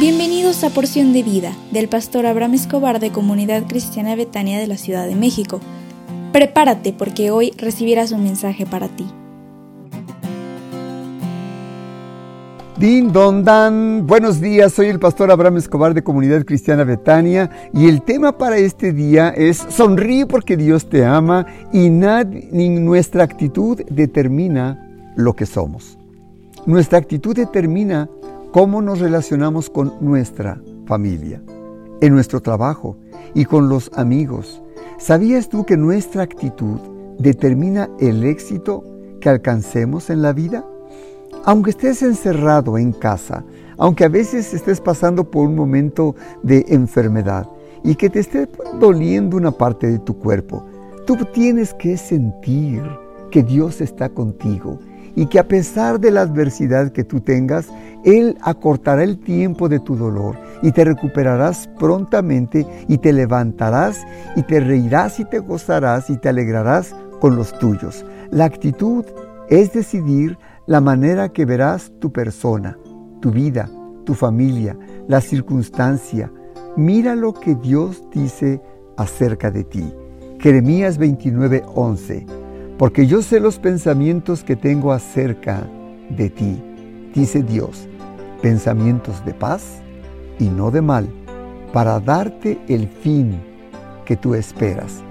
Bienvenidos a Porción de Vida del pastor Abraham Escobar de Comunidad Cristiana Betania de la Ciudad de México. Prepárate porque hoy recibirás un mensaje para ti. Din don dan, buenos días, soy el pastor Abraham Escobar de Comunidad Cristiana Betania y el tema para este día es sonríe porque Dios te ama y, ni nuestra actitud determina lo que somos. Nuestra actitud determina cómo nos relacionamos con nuestra familia, en nuestro trabajo y con los amigos. ¿Sabías tú que nuestra actitud determina el éxito que alcancemos en la vida? Aunque estés encerrado en casa, aunque a veces estés pasando por un momento de enfermedad y que te esté doliendo una parte de tu cuerpo, tú tienes que sentir que Dios está contigo y que a pesar de la adversidad que tú tengas, Él acortará el tiempo de tu dolor y te recuperarás prontamente y te levantarás y te reirás y te gozarás y te alegrarás con los tuyos. La actitud es decidir la manera que verás tu persona, tu vida, tu familia, la circunstancia. Mira lo que Dios dice acerca de ti. Jeremías 29:11 porque yo sé los pensamientos que tengo acerca de ti, dice Dios, pensamientos de paz y no de mal, para darte el fin que tú esperas.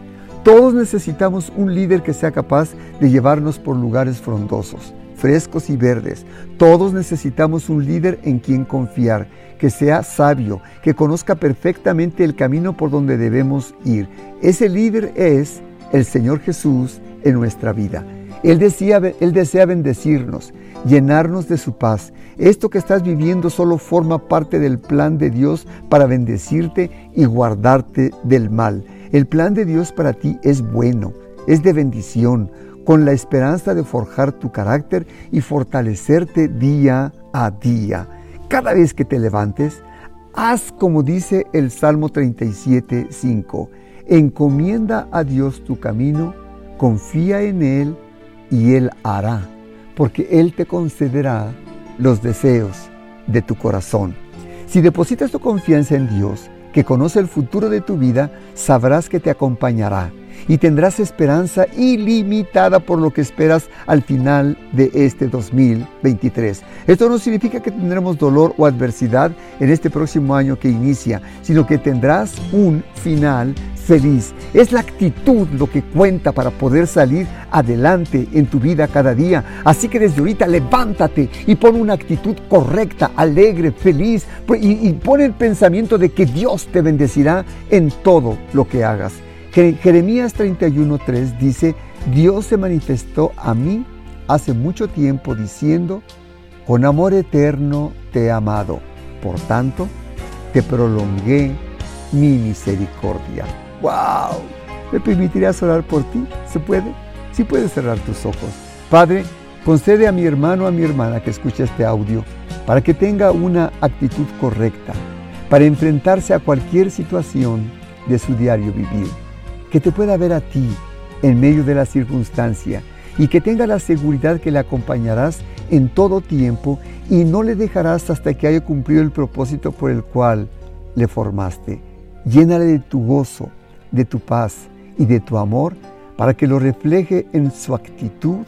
Todos necesitamos un líder que sea capaz de llevarnos por lugares frondosos, frescos y verdes. Todos necesitamos un líder en quien confiar, que sea sabio, que conozca perfectamente el camino por donde debemos ir. Ese líder es el Señor Jesús en nuestra vida. Él, decía, él desea bendecirnos, llenarnos de su paz. Esto que estás viviendo solo forma parte del plan de Dios para bendecirte y guardarte del mal. El plan de Dios para ti es bueno, es de bendición, con la esperanza de forjar tu carácter y fortalecerte día a día. Cada vez que te levantes, haz como dice el Salmo 37, 5. Encomienda a Dios tu camino confía en Él y Él hará, porque Él te concederá los deseos de tu corazón. Si depositas tu confianza en Dios, que conoce el futuro de tu vida, sabrás que te acompañará y tendrás esperanza ilimitada por lo que esperas al final de este 2023. Esto no significa que tendremos dolor o adversidad en este próximo año que inicia, sino que tendrás un final feliz. Es la actitud lo que cuenta para poder salir adelante en tu vida cada día. Así que desde ahorita levántate y pon una actitud correcta, alegre, feliz y, y pon el pensamiento de que Dios te bendecirá en todo lo que hagas. Jeremías 31:3 dice, Dios se manifestó a mí hace mucho tiempo diciendo, con amor eterno te he amado, por tanto, te prolongué mi misericordia. ¡Wow! ¿Me permitirías orar por ti? ¿Se puede? Sí puedes cerrar tus ojos. Padre, concede a mi hermano, a mi hermana que escuche este audio, para que tenga una actitud correcta, para enfrentarse a cualquier situación de su diario vivir. Que te pueda ver a ti en medio de la circunstancia y que tenga la seguridad que le acompañarás en todo tiempo y no le dejarás hasta que haya cumplido el propósito por el cual le formaste. Llénale de tu gozo, de tu paz y de tu amor para que lo refleje en su actitud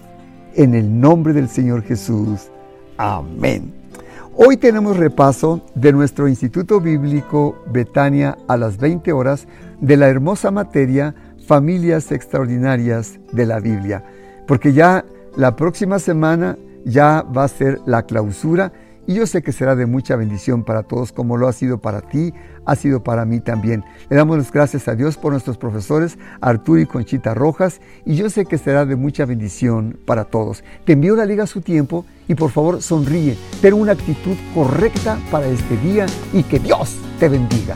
en el nombre del Señor Jesús. Amén. Hoy tenemos repaso de nuestro Instituto Bíblico Betania a las 20 horas de la hermosa materia Familias Extraordinarias de la Biblia, porque ya la próxima semana ya va a ser la clausura y yo sé que será de mucha bendición para todos como lo ha sido para ti, ha sido para mí también. Le damos las gracias a Dios por nuestros profesores Arturo y Conchita Rojas y yo sé que será de mucha bendición para todos. Te envío la liga a su tiempo y por favor sonríe, ten una actitud correcta para este día y que Dios te bendiga.